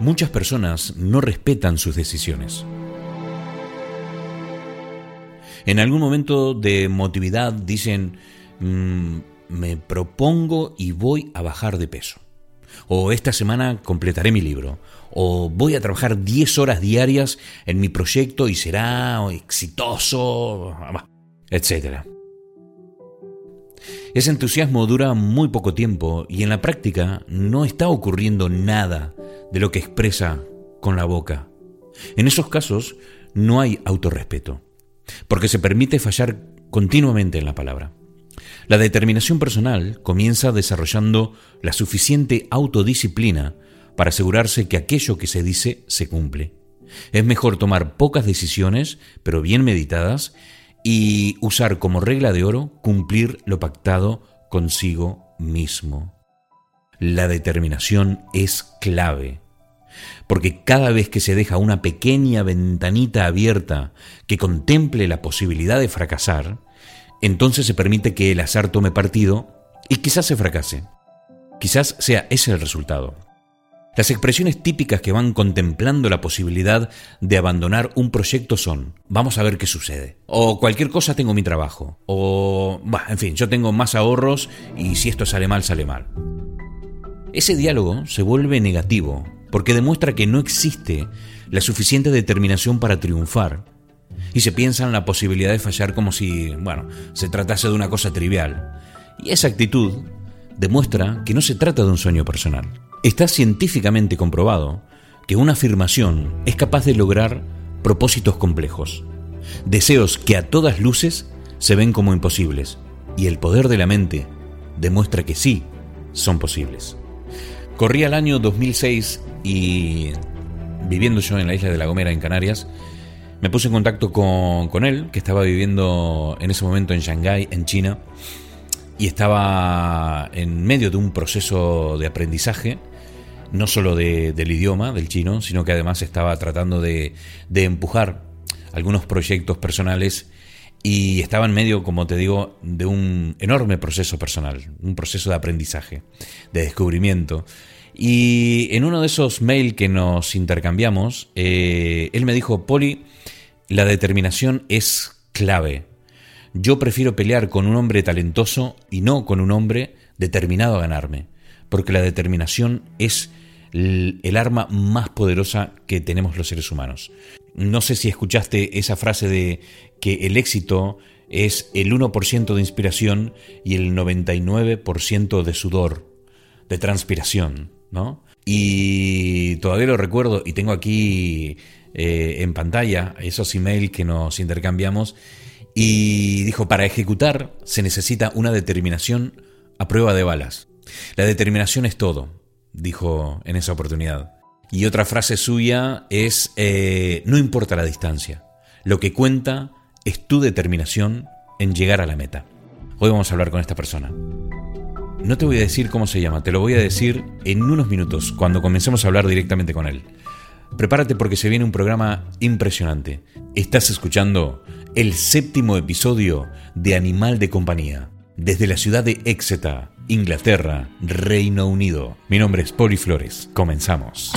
Muchas personas no respetan sus decisiones. En algún momento de emotividad dicen, mm, me propongo y voy a bajar de peso. O esta semana completaré mi libro. O voy a trabajar 10 horas diarias en mi proyecto y será exitoso, etc. Ese entusiasmo dura muy poco tiempo y en la práctica no está ocurriendo nada de lo que expresa con la boca. En esos casos no hay autorrespeto, porque se permite fallar continuamente en la palabra. La determinación personal comienza desarrollando la suficiente autodisciplina para asegurarse que aquello que se dice se cumple. Es mejor tomar pocas decisiones, pero bien meditadas, y usar como regla de oro cumplir lo pactado consigo mismo. La determinación es clave, porque cada vez que se deja una pequeña ventanita abierta que contemple la posibilidad de fracasar, entonces se permite que el azar tome partido y quizás se fracase. Quizás sea ese el resultado. Las expresiones típicas que van contemplando la posibilidad de abandonar un proyecto son, vamos a ver qué sucede. O cualquier cosa tengo mi trabajo. O, en fin, yo tengo más ahorros y si esto sale mal, sale mal. Ese diálogo se vuelve negativo porque demuestra que no existe la suficiente determinación para triunfar y se piensa en la posibilidad de fallar como si, bueno, se tratase de una cosa trivial. Y esa actitud demuestra que no se trata de un sueño personal. Está científicamente comprobado que una afirmación es capaz de lograr propósitos complejos, deseos que a todas luces se ven como imposibles, y el poder de la mente demuestra que sí son posibles. Corría el año 2006 y viviendo yo en la isla de La Gomera, en Canarias, me puse en contacto con, con él, que estaba viviendo en ese momento en Shanghái, en China, y estaba en medio de un proceso de aprendizaje no solo del idioma, del chino, sino que además estaba tratando de, de empujar algunos proyectos personales y estaba en medio, como te digo, de un enorme proceso personal, un proceso de aprendizaje, de descubrimiento. Y en uno de esos mails que nos intercambiamos, eh, él me dijo, Poli, la determinación es clave. Yo prefiero pelear con un hombre talentoso y no con un hombre determinado a ganarme, porque la determinación es el arma más poderosa que tenemos los seres humanos. No sé si escuchaste esa frase de que el éxito es el 1% de inspiración y el 99% de sudor, de transpiración, ¿no? Y todavía lo recuerdo y tengo aquí eh, en pantalla esos emails que nos intercambiamos y dijo, para ejecutar se necesita una determinación a prueba de balas. La determinación es todo dijo en esa oportunidad. Y otra frase suya es, eh, no importa la distancia, lo que cuenta es tu determinación en llegar a la meta. Hoy vamos a hablar con esta persona. No te voy a decir cómo se llama, te lo voy a decir en unos minutos, cuando comencemos a hablar directamente con él. Prepárate porque se viene un programa impresionante. Estás escuchando el séptimo episodio de Animal de Compañía, desde la ciudad de Exeter, Inglaterra, Reino Unido. Mi nombre es Poli Flores. Comenzamos.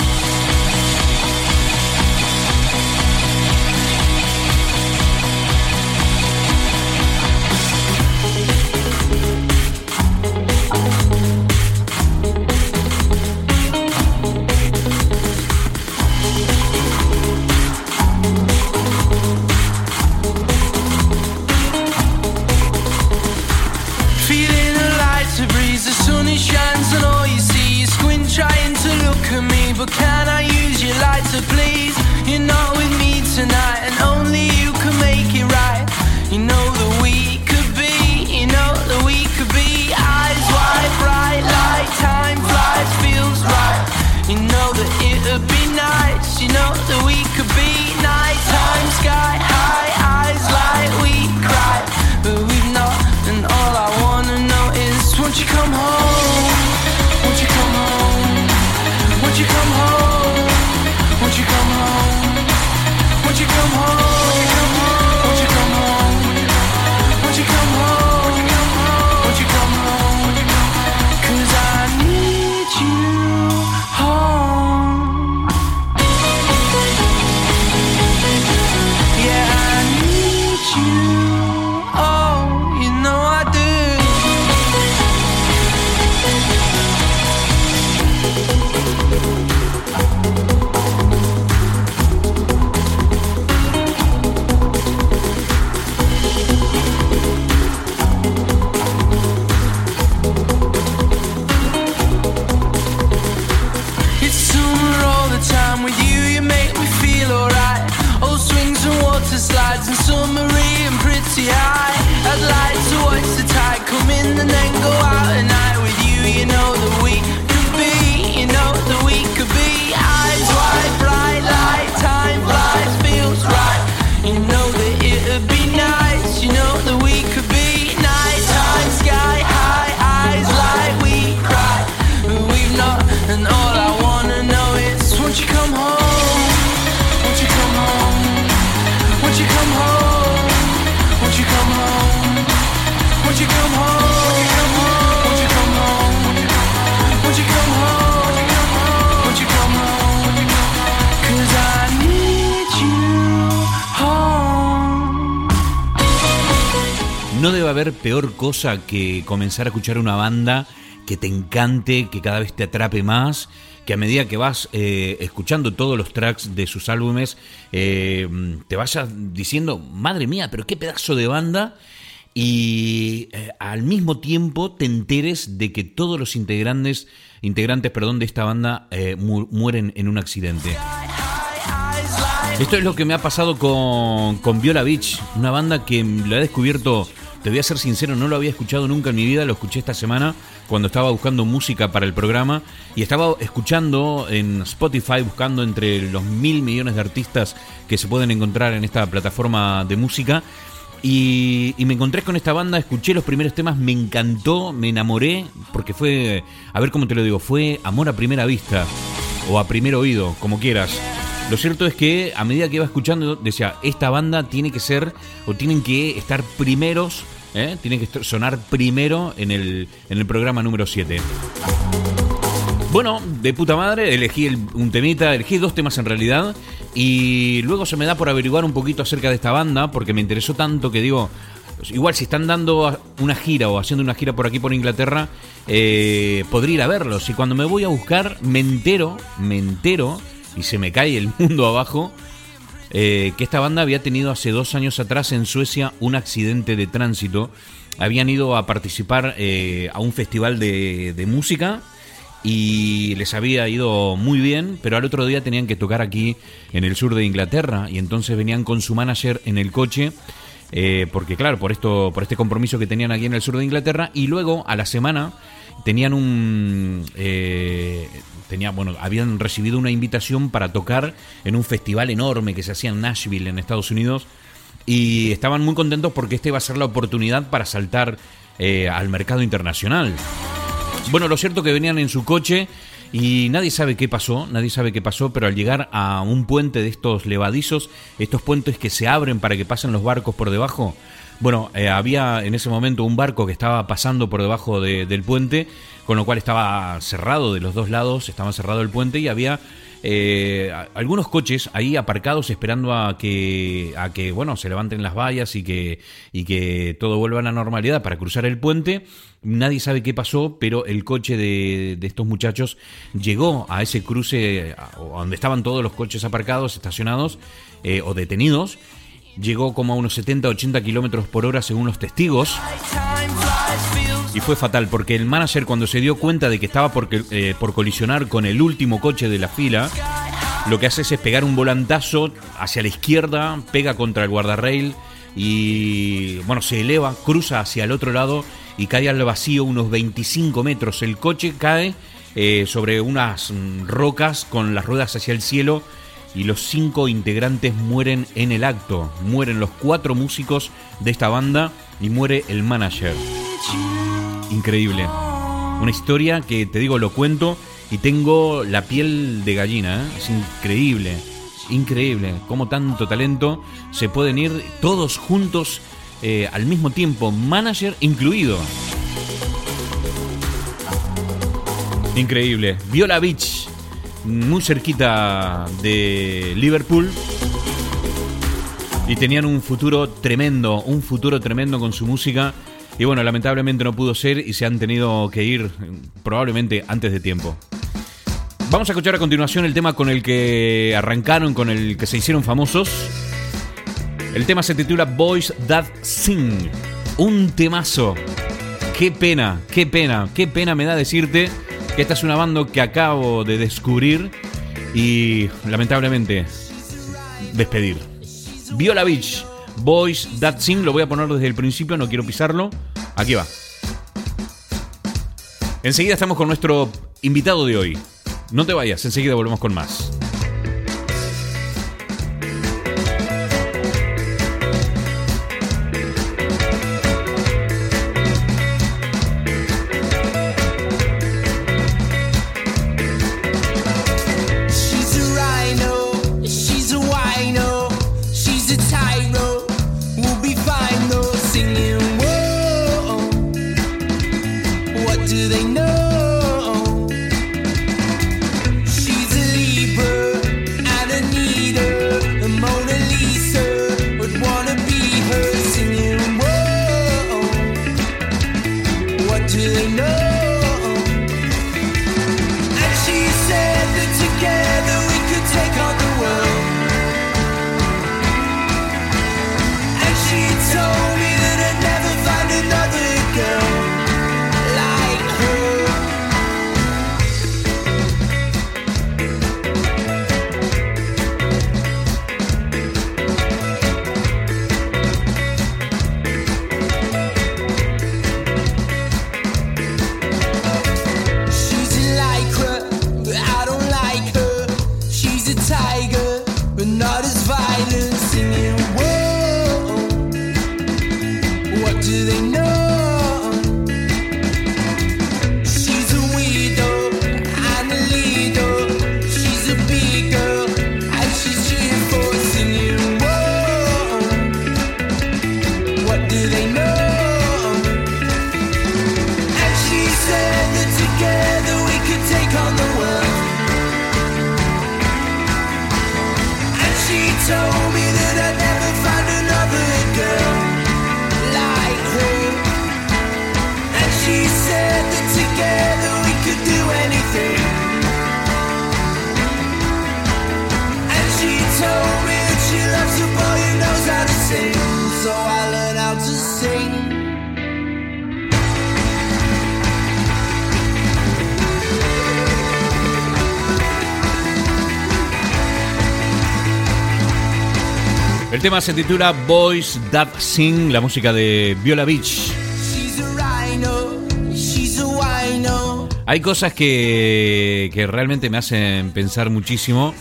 Peor cosa que comenzar a escuchar una banda que te encante, que cada vez te atrape más, que a medida que vas eh, escuchando todos los tracks de sus álbumes, eh, te vayas diciendo, madre mía, pero qué pedazo de banda, y eh, al mismo tiempo te enteres de que todos los integrantes, integrantes perdón, de esta banda mueren en un accidente. Esto es lo que me ha pasado con, con Viola Beach, una banda que la he descubierto te voy a ser sincero, no lo había escuchado nunca en mi vida, lo escuché esta semana cuando estaba buscando música para el programa y estaba escuchando en Spotify, buscando entre los mil millones de artistas que se pueden encontrar en esta plataforma de música. Y, me encontré con esta banda, escuché los primeros temas, me encantó, me enamoré, porque fue, a ver cómo te lo digo, fue amor a primera vista o a primer oído, como quieras. Lo cierto es que a medida que iba escuchando, decía, esta banda tiene que ser o tienen que estar primeros ¿eh? tiene que sonar primero en el, en el programa número 7. Bueno, de puta madre, elegí un temita, elegí dos temas en realidad, y luego se me da por averiguar un poquito acerca de esta banda, porque me interesó tanto que digo, igual si están dando una gira o haciendo una gira por aquí por Inglaterra, eh, podría ir a verlos. Y cuando me voy a buscar, me entero, me entero, y se me cae el mundo abajo, eh, que esta banda había tenido hace dos años atrás en Suecia un accidente de tránsito. Habían ido a participar eh, a un festival de, música y les había ido muy bien, pero al otro día tenían que tocar aquí en el sur de Inglaterra y entonces venían con su manager en el coche. Eh, porque claro, por esto, por este compromiso que tenían aquí en el sur de Inglaterra, y luego a la semana tenían un tenía, bueno, habían recibido una invitación para tocar en un festival enorme que se hacía en Nashville, en Estados Unidos, y estaban muy contentos porque esta iba a ser la oportunidad para saltar eh, al mercado internacional. Bueno, lo cierto que venían en su coche y nadie sabe qué pasó, nadie sabe qué pasó, pero al llegar a un puente de estos levadizos, estos puentes que se abren para que pasen los barcos por debajo, bueno, eh, había en ese momento un barco que estaba pasando por debajo del puente, con lo cual estaba cerrado de los dos lados, estaba cerrado el puente y había eh, algunos coches ahí aparcados esperando a que, a que bueno, se levanten las vallas y que, y que todo vuelva a la normalidad para cruzar el puente. Nadie sabe qué pasó, pero el coche de, estos muchachos llegó a ese cruce donde estaban todos los coches aparcados, estacionados eh, o detenidos llegó como a unos 70-80 kilómetros por hora según los testigos. Y fue fatal porque el manager cuando se dio cuenta de que estaba por, eh, por colisionar con el último coche de la fila, lo que hace es pegar un volantazo hacia la izquierda, pega contra el guardarrail y bueno, se eleva, cruza hacia el otro lado y cae al vacío unos 25 metros. El coche cae eh, sobre unas mm, rocas con las ruedas hacia el cielo y los cinco integrantes mueren en el acto. Mueren los cuatro músicos de esta banda y muere el manager. Increíble. Una historia que te digo, lo cuento y tengo la piel de gallina. ¿eh? Es increíble. Increíble. Cómo tanto talento se pueden ir todos juntos eh, al mismo tiempo, manager incluido. Increíble. Viola Beach muy cerquita de Liverpool. Y tenían un futuro tremendo, un futuro tremendo con su música. Y bueno, lamentablemente no pudo ser y se han tenido que ir probablemente antes de tiempo. Vamos a escuchar a continuación el tema con el que arrancaron, con el que se hicieron famosos. El tema se titula Boys That Sing. Un temazo. Qué pena, qué pena, qué pena me da decirte esta es una banda que acabo de descubrir y lamentablemente despedir. Viola Beach, Boys That Sing. Lo voy a poner desde el principio, no quiero pisarlo. Aquí va. Enseguida estamos con nuestro invitado de hoy. No te vayas, enseguida volvemos con más. Tema se titula Boys That Sing, la música de Viola Beach. Hay cosas que, que realmente me hacen pensar muchísimo,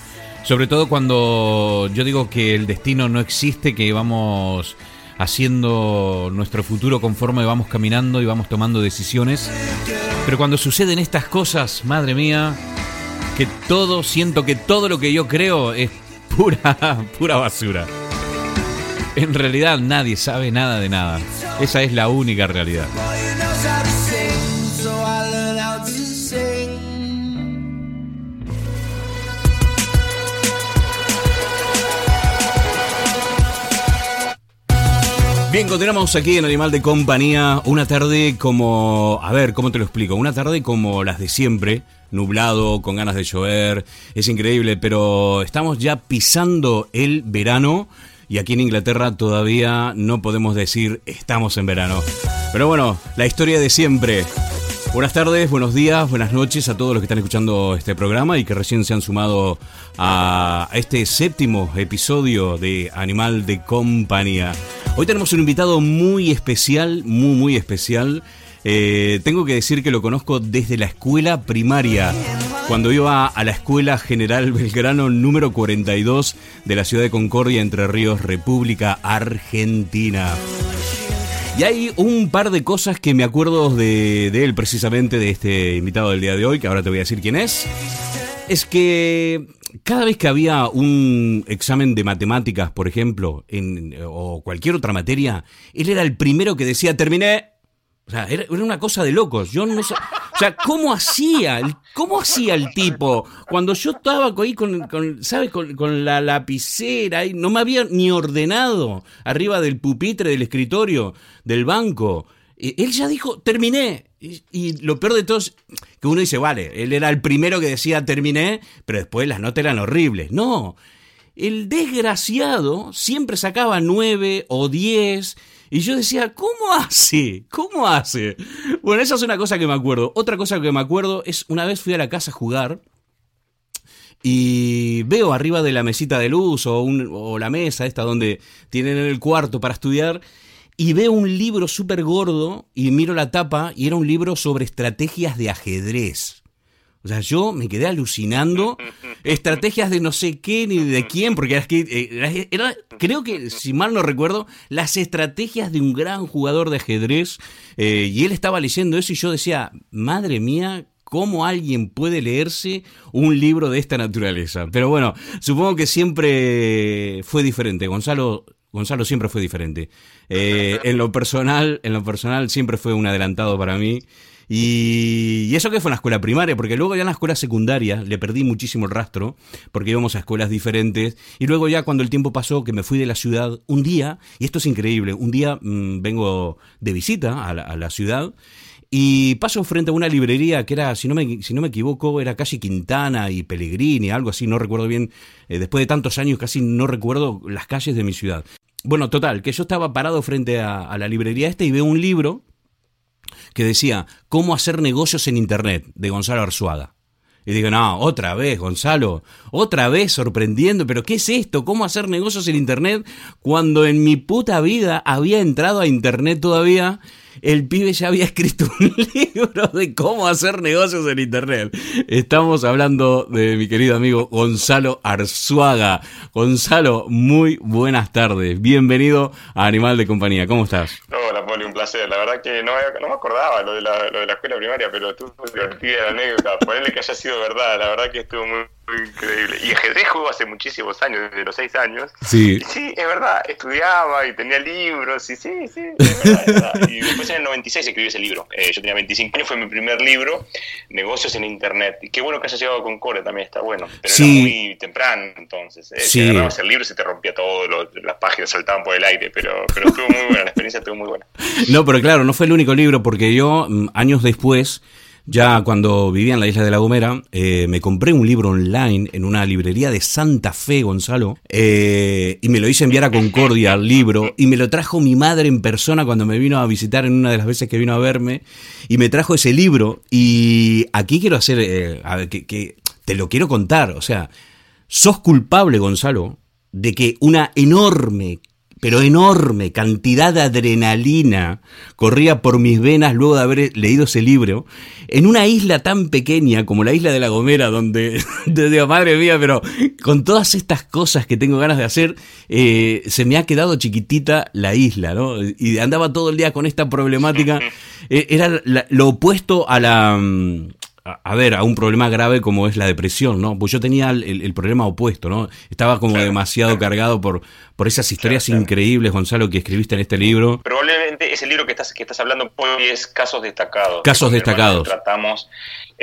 sobre todo cuando yo digo que el destino no existe, que vamos haciendo nuestro futuro conforme vamos caminando y vamos tomando decisiones. Pero cuando suceden estas cosas, madre mía, que todo, siento que todo lo que yo creo es pura, pura basura. En realidad nadie sabe nada de nada. Esa es la única realidad. Bien, continuamos aquí en Animal de Compañía. Una tarde como. A ver, ¿cómo te lo explico? Una tarde como las de siempre. Nublado, con ganas de llover. Es increíble, pero estamos ya pisando el verano y aquí en Inglaterra todavía no podemos decir estamos en verano. Pero bueno, la historia de siempre. Buenas tardes, buenos días, buenas noches a todos los que están escuchando este programa y que recién se han sumado a este séptimo episodio de Animal de Compañía. Hoy tenemos un invitado muy especial, muy, muy especial. Eh, tengo que decir que lo conozco desde la escuela primaria, cuando iba a la Escuela General Belgrano número 42 de la ciudad de Concordia, Entre Ríos, República Argentina. Y hay un par de cosas que me acuerdo de, él precisamente, de este invitado del día de hoy, que ahora te voy a decir quién es. Es que cada vez que había un examen de matemáticas, por ejemplo, o cualquier otra materia, él era el primero que decía, terminé, o sea, era, una cosa de locos. Yo no sé. O sea, ¿cómo hacía? ¿Cómo hacía el tipo? Cuando yo estaba ahí con, ¿sabes? Con, la lapicera y no me había ni ordenado arriba del pupitre del escritorio, del banco. Él ya dijo, terminé. Y, lo peor de todo es que uno dice, vale, él era el primero que decía terminé, pero después las notas eran horribles. No, el desgraciado siempre sacaba nueve o diez y yo decía, ¿cómo hace? ¿Cómo hace? Bueno, esa es una cosa que me acuerdo. Otra cosa que me acuerdo es una vez fui a la casa a jugar y veo arriba de la mesita de luz o, o la mesa esta donde tienen el cuarto para estudiar y veo un libro súper gordo y miro la tapa y era un libro sobre estrategias de ajedrez. O sea, yo me quedé alucinando. Estrategias de no sé qué ni de quién, porque era, eh, era, creo que, si mal no recuerdo, las estrategias de un gran jugador de ajedrez. Eh, y él estaba leyendo eso y yo decía, madre mía, ¿Cómo alguien puede leerse un libro de esta naturaleza? Pero bueno, supongo que siempre fue diferente. Gonzalo, Gonzalo siempre fue diferente. Eh, en lo personal, en lo personal siempre fue un adelantado para mí. Y, eso que fue en la escuela primaria, porque luego ya en la escuela secundaria le perdí muchísimo el rastro, porque íbamos a escuelas diferentes. Y luego ya cuando el tiempo pasó, que me fui de la ciudad, un día, y esto es increíble, un día mm, vengo de visita a la ciudad y paso frente a una librería que era, si no me, si no me equivoco, era casi Quintana y Pellegrini, algo así, no recuerdo bien. Eh, después de tantos años casi no recuerdo las calles de mi ciudad. Bueno, total, que yo estaba parado frente a, la librería esta y veo un libro que decía Cómo hacer negocios en Internet, de Gonzalo Arzuaga. Y digo, no, otra vez, Gonzalo, otra vez sorprendiendo, pero ¿qué es esto? ¿Cómo hacer negocios en Internet cuando en mi puta vida había entrado a Internet todavía el pibe ya había escrito un libro de cómo hacer negocios en Internet. Estamos hablando de mi querido amigo Gonzalo Arzuaga. Gonzalo, muy buenas tardes. Bienvenido a Animal de Compañía. ¿Cómo estás? Hola, Poli, un placer. La verdad que no, me acordaba lo de, la, escuela primaria, pero estuvo divertida la anécdota. Ponele que haya sido verdad. La verdad que estuvo muy increíble. Y ajedrez juego hace muchísimos años, desde los seis años. Sí. Y sí, es verdad, estudiaba y tenía libros, y sí, sí, es verdad, Y después en el 96 escribí ese libro. Eh, yo tenía 25 años, fue mi primer libro, Negocios en Internet. Y qué bueno que haya llegado a Concordia también, está bueno. Pero era muy temprano entonces. Eh. Si agarrabas el libro se te rompía todo, las páginas saltaban por el aire, pero, pero estuvo muy buena, la experiencia estuvo muy buena. No, pero claro, no fue el único libro, porque yo, mm, años después, ya cuando vivía en la isla de La Gomera, eh, me compré un libro online en una librería de Santa Fe, Gonzalo, eh, y me lo hice enviar a Concordia el libro, y me lo trajo mi madre en persona cuando me vino a visitar en una de las veces que vino a verme, y me trajo ese libro, y aquí quiero hacer, eh, que, que te lo quiero contar, o sea, sos culpable, Gonzalo, de que una enorme pero enorme cantidad de adrenalina corría por mis venas luego de haber leído ese libro, en una isla tan pequeña como la isla de La Gomera, donde, digo, madre mía, pero con todas estas cosas que tengo ganas de hacer, eh, se me ha quedado chiquitita la isla, ¿no? Y andaba todo el día con esta problemática. Eh, era lo opuesto a la a, ver, a un problema grave como es la depresión, ¿no? Pues yo tenía el, problema opuesto, ¿no? Estaba como demasiado cargado por, por esas historias increíbles, Gonzalo, que escribiste en este libro. Probablemente ese libro que estás, que estás hablando hoy es Casos Destacados. Casos Destacados. Tratamos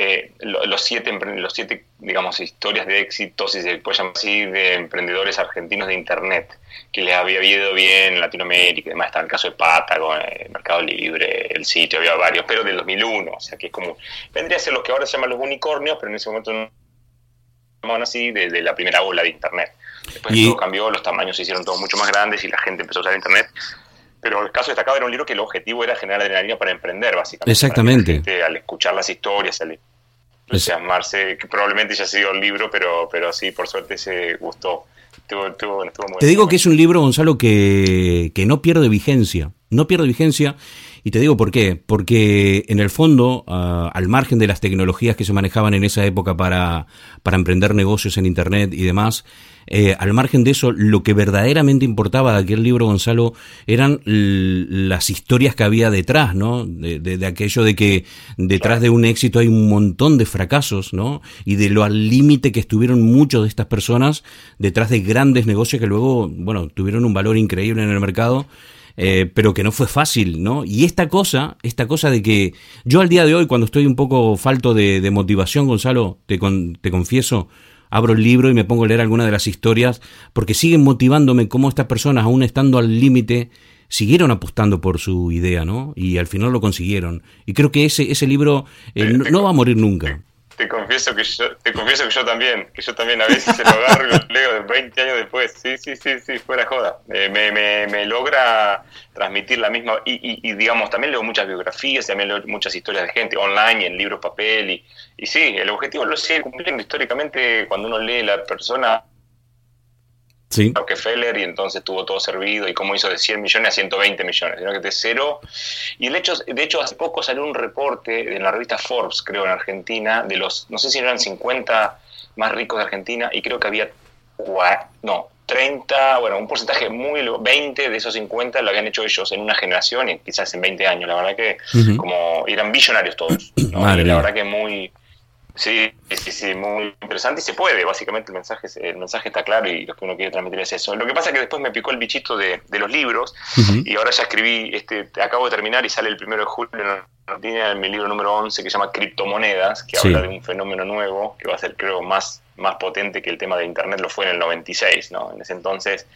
eh, los, siete, los siete, digamos, historias de éxito, si se puede llamar así, de emprendedores argentinos de Internet, que les había ido bien en Latinoamérica y demás. Está el caso de Patagon, el eh, Mercado Libre, el sitio, había varios, pero del 2001, o sea que es como, vendría a ser lo que ahora se llaman los unicornios, pero en ese momento no llamaban así, de, la primera ola de Internet. Después todo cambió, los tamaños se hicieron todos mucho más grandes y la gente empezó a usar Internet pero el caso destacado era un libro que el objetivo era generar adrenalina para emprender, básicamente. Exactamente. al escuchar las historias, al entusiasmarse, que probablemente ya sido el libro, pero, pero sí, por suerte se gustó. Te digo que es un libro, Gonzalo, que, que no pierde vigencia. No pierde vigencia. Y te digo por qué. Porque en el fondo, ah, al margen de las tecnologías que se manejaban en esa época para, para emprender negocios en Internet y demás, eh, al margen de eso, lo que verdaderamente importaba de aquel libro, Gonzalo, eran las historias que había detrás, ¿no? De, aquello de que detrás de un éxito hay un montón de fracasos, ¿no? Y de lo al límite que estuvieron muchos de estas personas detrás de grandes negocios que luego, bueno, tuvieron un valor increíble en el mercado. Eh, pero que no fue fácil, ¿no? Y esta cosa, esta cosa de que yo al día de hoy, cuando estoy un poco falto de, motivación, Gonzalo, te, te confieso, abro el libro y me pongo a leer alguna de las historias, porque siguen motivándome cómo estas personas, aún estando al límite, siguieron apostando por su idea, ¿no? Y al final lo consiguieron. Y creo que ese, ese libro eh, no, va a morir nunca. Te confieso que yo, te confieso que yo también, que yo también a veces se lo agarro lo leo de 20 años después. Sí, sí, sí, sí, fuera joda. me, me, me, logra transmitir la misma, y, y, digamos, también leo muchas biografías, también leo muchas historias de gente online, en libros, papel, y, y sí, el objetivo lo sigue cumpliendo históricamente cuando uno lee la persona Sí. Rockefeller y entonces tuvo todo servido y cómo hizo de 100 millones a 120 millones, sino que de cero. Y el hecho, de hecho, hace poco salió un reporte en la revista Forbes, creo, en Argentina, de los, no sé si eran 50 más ricos de Argentina y creo que había, no, 30, bueno, un porcentaje muy, 20 de esos 50 lo habían hecho ellos en una generación y quizás en 20 años, la verdad que como eran billonarios todos. la verdad que muy Sí, sí, sí, muy interesante y se puede, básicamente el mensaje, el mensaje está claro y lo que uno quiere transmitir es eso. Lo que pasa es que después me picó el bichito de, los libros y ahora ya escribí, este, acabo de terminar y sale el primero de julio en Argentina en mi libro número 11 que se llama Criptomonedas, que habla de un fenómeno nuevo que va a ser creo más, más potente que el tema de Internet lo fue en el 96, ¿no? En ese entonces,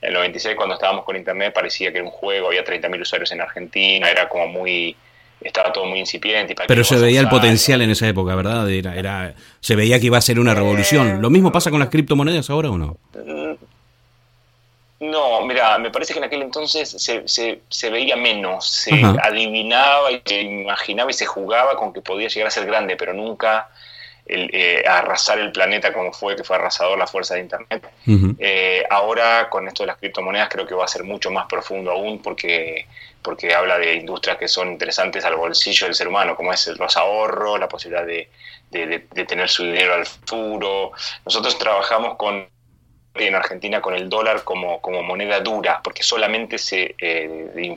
en el 96 cuando estábamos con Internet parecía que era un juego, había 30.000 usuarios en Argentina, era como muy estaba todo muy incipiente. Pero se veía el potencial en esa época, ¿verdad? Era, era, se veía que iba a ser una revolución. Eh, ¿Lo mismo pasa con las criptomonedas ahora o no? Mm, no, mira, me parece que en aquel entonces se, se, veía menos, se adivinaba y se imaginaba y se jugaba con que podía llegar a ser grande, pero nunca el, eh, arrasar el planeta como fue, que fue arrasador la fuerza de Internet. Eh, ahora, con esto de las criptomonedas, creo que va a ser mucho más profundo aún porque porque habla de industrias que son interesantes al bolsillo del ser humano, como es los ahorros, la posibilidad de, de, tener su dinero al futuro. Nosotros trabajamos con en Argentina con el dólar como, como moneda dura, porque solamente se, eh,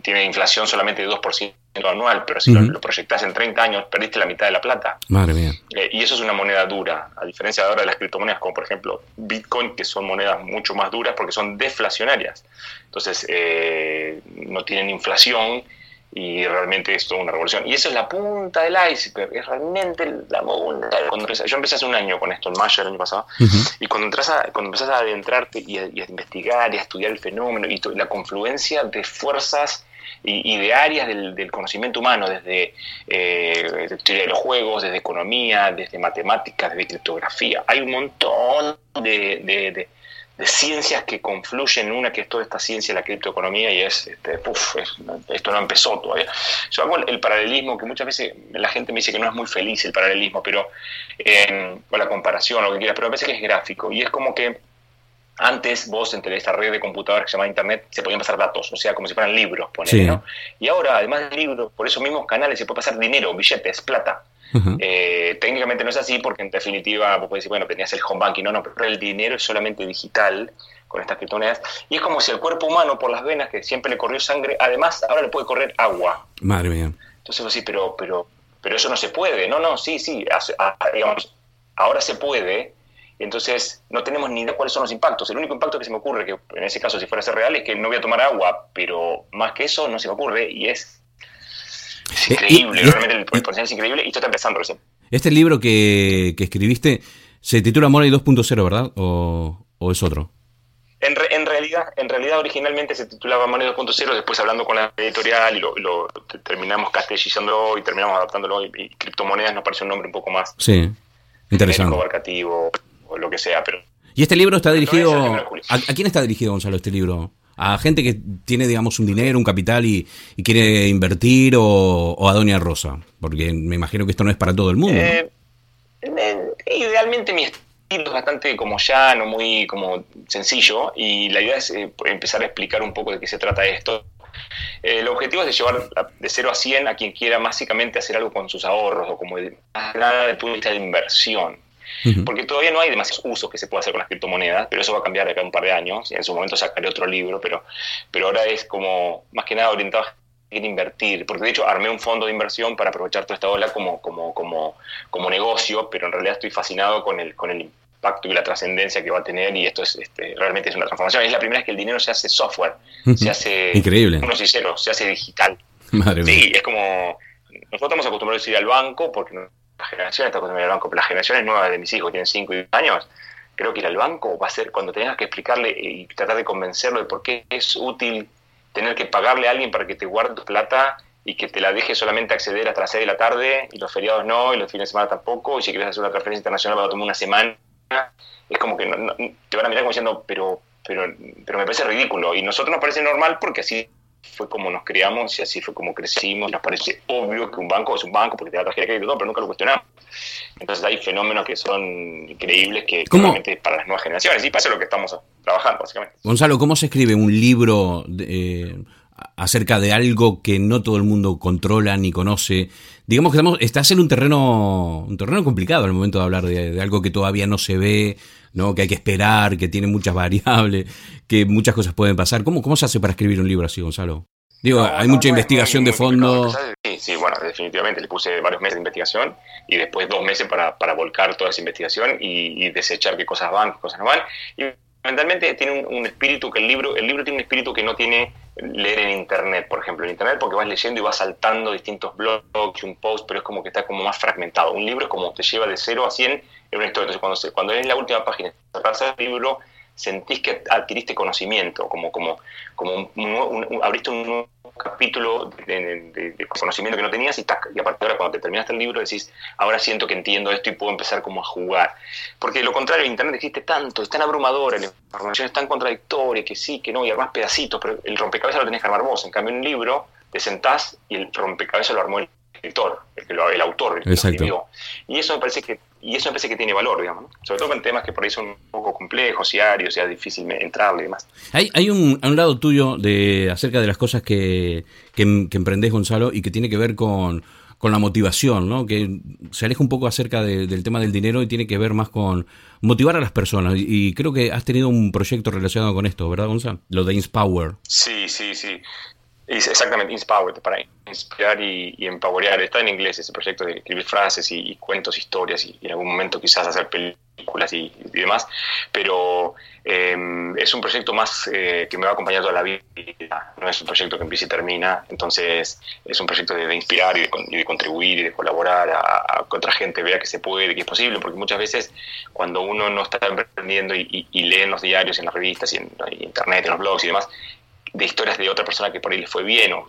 tiene inflación solamente de 2% anual, pero si lo, proyectas en 30 años, perdiste la mitad de la plata. Madre mía. Eh, y eso es una moneda dura, a diferencia de ahora de las criptomonedas, como por ejemplo Bitcoin, que son monedas mucho más duras porque son deflacionarias. Entonces, eh, no tienen inflación y realmente es toda una revolución. Y eso es la punta del iceberg, es realmente la punta. Cuando yo empecé hace un año con esto, en mayo del año pasado, y cuando, entras a, cuando empezás a adentrarte y a, investigar y a estudiar el fenómeno y la confluencia de fuerzas y, de áreas del, conocimiento humano, desde eh, teoría de los juegos, desde economía, desde matemáticas, desde criptografía. Hay un montón de, ciencias que confluyen en una que es toda esta ciencia de la criptoeconomía y es, este, esto no empezó todavía. Yo hago el, paralelismo que muchas veces la gente me dice que no es muy feliz el paralelismo, pero eh, o la comparación, lo que quieras, pero a veces que es gráfico y es como que antes vos entre esta red de computadoras que se llama Internet se podían pasar datos, o sea, como si fueran libros, ¿no? Y ahora, además de libros, por esos mismos canales se puede pasar dinero, billetes, plata. Eh, técnicamente no es así porque en definitiva vos podés decir, bueno, tenías el home banking, no, no, pero el dinero es solamente digital con estas criptomonedas. Y es como si el cuerpo humano, por las venas que siempre le corrió sangre, además ahora le puede correr agua. Madre mía. Entonces vos decís, pero, pero, pero eso no se puede. No, no, sí, sí, digamos, ahora se puede, entonces no tenemos ni idea cuáles son los impactos. El único impacto que se me ocurre, que en ese caso si fuera a ser real, es que no voy a tomar agua, pero más que eso no se me ocurre y es, eh, increíble, realmente el, potencial es increíble y esto está empezando recién. Este libro que, escribiste se titula Money 2.0, ¿verdad? ¿O, es otro? En, en, realidad, en realidad originalmente se titulaba Money 2.0, después hablando con la editorial y lo, terminamos castellizando y terminamos adaptándolo y, criptomonedas nos pareció un nombre un poco más sí, interesante. abarcativo, o lo que sea, pero... ¿Y este libro está dirigido... ¿A, quién está dirigido, Gonzalo, este libro? ¿A gente que tiene, digamos, un dinero, un capital y, quiere invertir o, a Doña Rosa? Porque me imagino que esto no es para todo el mundo. Eh, idealmente mi estilo es bastante como llano, muy como sencillo y la idea es eh, empezar a explicar un poco de qué se trata esto. Eh, el objetivo es de llevar de 0 a 100 a quien quiera básicamente hacer algo con sus ahorros o como nada de punto de vista de inversión. Porque todavía no hay demasiados usos que se pueda hacer con las criptomonedas, pero eso va a cambiar acá un par de años. En su momento sacaré otro libro, pero, pero ahora es como más que nada orientado a invertir, porque de hecho armé un fondo de inversión para aprovechar toda esta ola como, como, como, como negocio, pero en realidad estoy fascinado con el, con el impacto y la trascendencia que va a tener y esto es este, realmente es una transformación. Es la primera vez que el dinero se hace software, se hace increíble, unos y ceros, se hace digital. sí, es como nosotros estamos acostumbrados a ir al banco porque la generación está acostumbrada al banco, pero las generaciones nuevas de mis hijos tienen 5 y 10 años, creo que ir al banco va a ser cuando tengas que explicarle y tratar de convencerlo de por qué es útil tener que pagarle a alguien para que te guarde tu plata y que te la deje solamente acceder hasta las 6 de la tarde y los feriados no, y los fines de semana tampoco, y si quieres hacer una transferencia internacional va a tomar una semana, es como que te van a mirar como diciendo, pero, pero, pero me parece ridículo, y nosotros nos parece normal porque así fue como nos criamos y así fue como crecimos, nos parece obvio que un banco es un banco porque te da tarjeta de crédito, pero nunca lo cuestionamos. Entonces hay fenómenos que son increíbles que realmente para las nuevas generaciones, y es lo que estamos trabajando, básicamente. Gonzalo, ¿cómo se escribe un libro de, eh, acerca de algo que no todo el mundo controla ni conoce. Digamos que estamos, estás en un terreno, un terreno complicado al momento de hablar de, algo que todavía no se ve, ¿no? que hay que esperar, que tiene muchas variables, que muchas cosas pueden pasar. ¿Cómo, cómo se hace para escribir un libro así, Gonzalo? Digo, hay mucha investigación de fondo. Sí, sí, bueno, definitivamente. Le puse varios meses de investigación y después dos meses para, para volcar toda esa investigación y, y desechar qué cosas van, qué cosas no van. Y fundamentalmente tiene un, espíritu que el libro, el libro tiene un espíritu que no tiene leer en internet, por ejemplo, en internet porque vas leyendo y vas saltando distintos blogs, un post, pero es como que está como más fragmentado. Un libro es como te lleva de 0 a 100 en una historia. Entonces, cuando, cuando es la última página, cerras el libro, sentís que adquiriste conocimiento, como, como, como un, abriste un nuevo capítulo de, conocimiento que no tenías y, y a partir de ahora cuando te terminaste el libro decís, ahora siento que entiendo esto y puedo empezar como a jugar. Porque lo contrario, en Internet existe tanto, es tan abrumadora, la información es tan contradictoria, que sí, que no, y armás pedacitos, pero el rompecabezas lo tenés que armar vos. En cambio, en un libro te sentás y el rompecabezas lo armó el escritor, el, el autor, el Exacto. Y eso me parece que y eso me parece que tiene valor, digamos, sobre todo en temas que por ahí son un poco complejos y arios, sea difícil entrarle y demás. Hay, hay un, un lado tuyo de acerca de las cosas que, que, que emprendés, Gonzalo, y que tiene que ver con, con la motivación, ¿no? que se aleja un poco acerca del tema del dinero y tiene que ver más con motivar a las personas. Y, creo que has tenido un proyecto relacionado con esto, ¿verdad, Gonzalo? Lo de Inspower. Sí, sí, sí. Exactamente, Inspired, para inspirar y, y. Está en inglés ese proyecto de escribir frases y, cuentos, historias y, en algún momento quizás hacer películas y, demás. Pero em, es un proyecto más eh, que me va a acompañar toda la vida. No es un proyecto que empieza y termina. Entonces es un proyecto de, inspirar y de, contribuir y de colaborar a, que otra gente vea que se puede, que es posible. Porque muchas veces cuando uno no está emprendiendo y, lee en los diarios, en las revistas y en internet, en los blogs y demás, de historias de otra persona que por ahí le fue bien o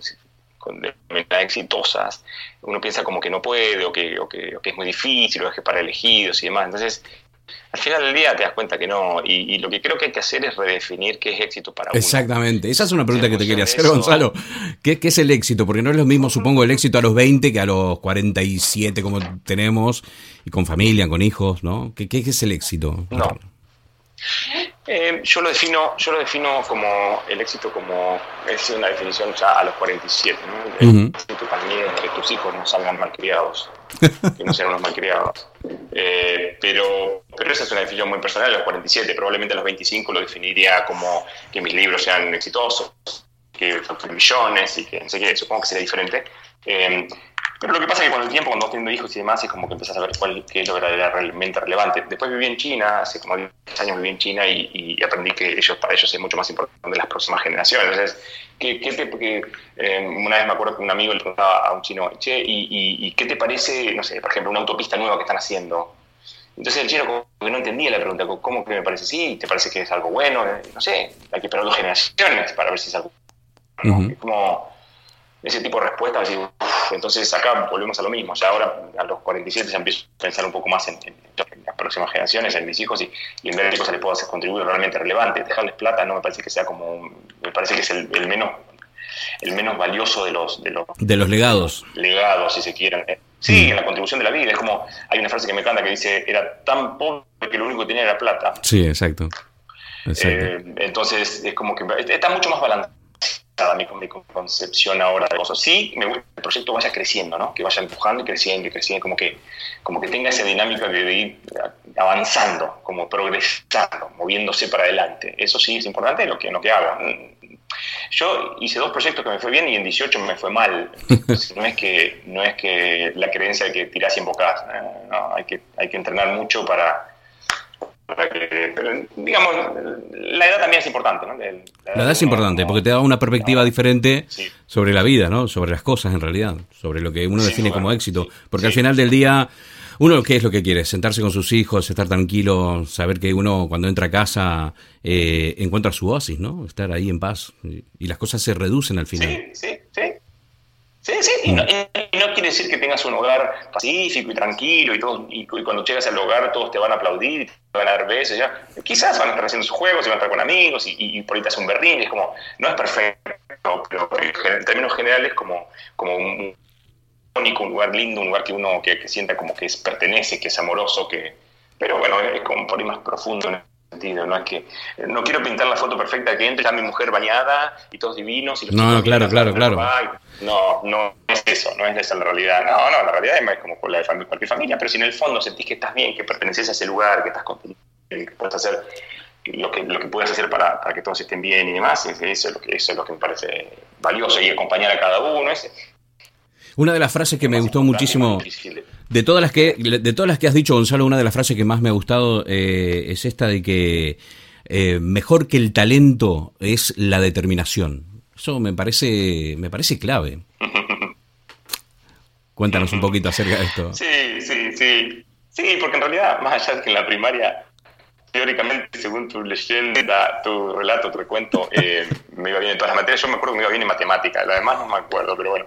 con metas exitosas, uno piensa como que no puede o que, o que, es muy difícil o es que para elegidos y demás. Entonces, al final del día te das cuenta que no. Y, lo que creo que hay que hacer es redefinir qué es éxito para uno. Exactamente. Esa es una pregunta que te quería hacer, Gonzalo. ¿Qué, ¿Qué, es el éxito? Porque no es lo mismo, supongo, el éxito a los 20 que a los 47 como tenemos, y con familia, con hijos, ¿no? ¿Qué, qué es el éxito? No. Eh, yo lo defino, yo lo defino como el éxito como es una definición ya a los 47, ¿no? El éxito para mí es que tus hijos no salgan malcriados, que no sean unos malcriados. Eh, pero, pero esa es una definición muy personal a los 47, probablemente a los 25 lo definiría como que mis libros sean exitosos, que facturen millones y que no sé qué, supongo que sería diferente. Eh, pero lo que pasa es que con el tiempo, cuando vas teniendo hijos y demás, es como que empezás a ver cuál qué es lo realmente relevante. Después viví en China, hace como 10 años viví en China y, aprendí que ellos para ellos es mucho más importante las próximas generaciones. Entonces, ¿qué, qué te, eh, una vez me acuerdo que un amigo le preguntaba a un chino, che, y, y, qué te parece, no sé, por ejemplo, una autopista nueva que están haciendo? Entonces el chino como que no entendía la pregunta, ¿cómo que me parece? Sí, ¿te parece que es algo bueno? No sé, hay que esperar dos generaciones para ver si es algo bueno. como ese tipo de entonces acá volvemos a lo mismo, ya ahora a los 47 ya empiezo a pensar un poco más en, las próximas generaciones, en mis hijos y, en ver qué cosas les puedo hacer contribuir realmente relevante, dejarles plata no me parece que sea como, me parece que es el, menos el menos valioso de los de los, de los legados. legados si se quieren sí mm. en la contribución de la vida. Es como hay una frase que me encanta que dice era tan pobre que lo único que tenía era plata sí exacto, eh, entonces es como que está mucho más balanceado mi, mi, concepción ahora de cosas. Sí, me gusta que el proyecto vaya creciendo, ¿no? Que vaya empujando y creciendo y creciendo, como que, como que tenga esa dinámica de, ir avanzando, como progresando, moviéndose para adelante. Eso sí es importante lo que, lo que hago. Yo hice dos proyectos que me fue bien y en 18 me fue mal. no es que, no es que la creencia de que tirás y embocás. No, hay, que, hay que entrenar mucho para pero, digamos, la edad también es importante, ¿no? La edad, es importante porque te da una perspectiva diferente sobre la vida, ¿no? Sobre las cosas en realidad, sobre lo que uno define como éxito. Porque al final del día, uno, ¿qué es lo que quiere? Sentarse con sus hijos, estar tranquilo, saber que uno cuando entra a casa eh, encuentra su oasis, ¿no? Estar ahí en paz y las cosas se reducen al final. Sí, sí, sí. Sí, sí, y no, quiere decir que tengas un hogar pacífico y tranquilo y, todo, y, cuando llegas al hogar todos te van a aplaudir, te van a dar besos, ya. Quizás van a estar haciendo sus juegos y van a estar con amigos y, por ahí te hace un berrín, es como, no es perfecto, pero en términos generales como, como un único, un lugar lindo, un lugar que uno que, sienta como que es, pertenece, que es amoroso, que pero bueno, es como por ahí más profundo sentido, no es que no quiero pintar la foto perfecta que entre ya mi mujer bañada y todos divinos y los No, claro, claro, claro. No, no es eso, no es esa la realidad. No, no, la realidad es como la de cualquier familia, pero si en el fondo sentís que estás bien, que perteneces a ese lugar, que estás contento, que puedes hacer lo que, lo que puedes hacer para, para que todos estén bien y demás, eso es, lo que, eso es lo que me parece valioso y acompañar a cada uno. Es, una de las frases que me gustó muchísimo, de todas las que, de todas las que has dicho, Gonzalo, una de las frases que más me ha gustado eh, es esta de que eh, mejor que el talento es la determinación. Eso me parece, me parece clave. Cuéntanos un poquito acerca de esto. Sí, sí, sí. Sí, porque en realidad, más allá de que en la primaria, teóricamente, según tu leyenda, tu relato, tu recuento, eh, me iba bien en todas las materias. Yo me acuerdo que me iba bien en matemática. Además no me acuerdo, pero bueno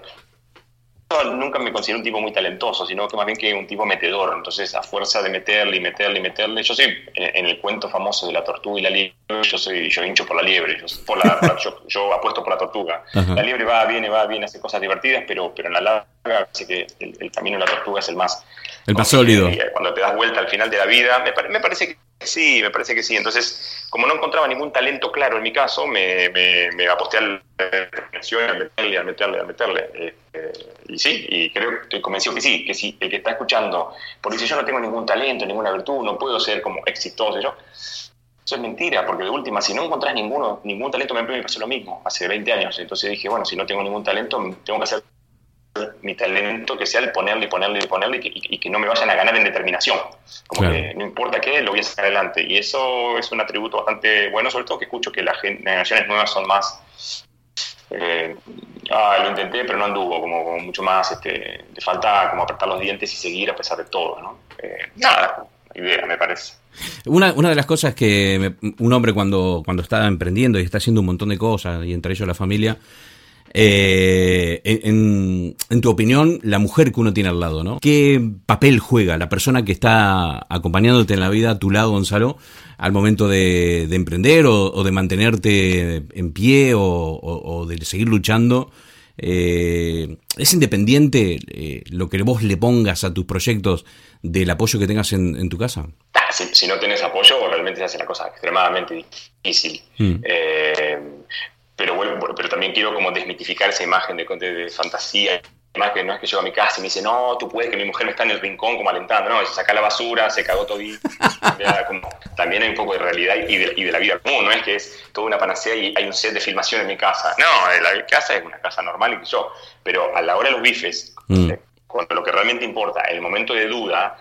nunca me considero un tipo muy talentoso, sino que más bien que un tipo metedor. Entonces, a fuerza de meterle y meterle y meterle, yo soy en, el cuento famoso de la tortuga y la liebre, yo soy yo hincho por la liebre, yo, por la, yo, apuesto por la tortuga. La liebre va, viene, va, viene, hace cosas divertidas, pero, pero en la larga, sé que el, camino de la tortuga es el más... El más sólido. Cuando te das vuelta al final de la vida, me, me parece que Sí, me parece que sí. Entonces, como no encontraba ningún talento claro en mi caso, me, me, aposté a la a meterle, a meterle, a meterle. Eh, y sí, y creo que estoy convencido que sí, que sí, el que está escuchando, porque si yo no tengo ningún talento, ninguna virtud, no puedo ser como exitoso, yo, eso es mentira, porque de última, si no encontrás ninguno, ningún talento, me pasó lo mismo, hace 20 años. Entonces dije, bueno, si no tengo ningún talento, tengo que hacer mi talento que sea el ponerle y ponerle y ponerle y que, no me vayan a ganar en determinación. Como que no importa qué, lo voy a sacar adelante. Y eso es un atributo bastante bueno, sobre todo que escucho que las generaciones nuevas son más... Eh, ah, lo intenté, pero no anduvo, como, mucho más, este, le falta como apretar los dientes y seguir a pesar de todo, ¿no? Eh, nada, idea, me parece. Una, una de las cosas que un hombre cuando, cuando está emprendiendo y está haciendo un montón de cosas, y entre ellos la familia, eh, en, tu opinión, la mujer que uno tiene al lado, ¿no? ¿Qué papel juega la persona que está acompañándote en la vida a tu lado, Gonzalo, al momento de, emprender o, de mantenerte en pie o, de seguir luchando? Eh, ¿Es independiente eh, lo que vos le pongas a tus proyectos del apoyo que tengas en, tu casa? Si, no tienes apoyo, realmente se hace la cosa extremadamente difícil. Mm. Eh, pero, bueno, pero también quiero como desmitificar esa imagen de, de, fantasía. Además que no es que llego a mi casa y me dice, no, tú puedes, que mi mujer me está en el rincón como alentando, no, se saca la basura, se cagó todo y también hay un poco de realidad y de, y de, la vida común, no es que es toda una panacea y hay un set de filmación en mi casa. No, la casa es una casa normal y que yo, pero a la hora de los bifes, mm. cuando lo que realmente importa, el momento de duda,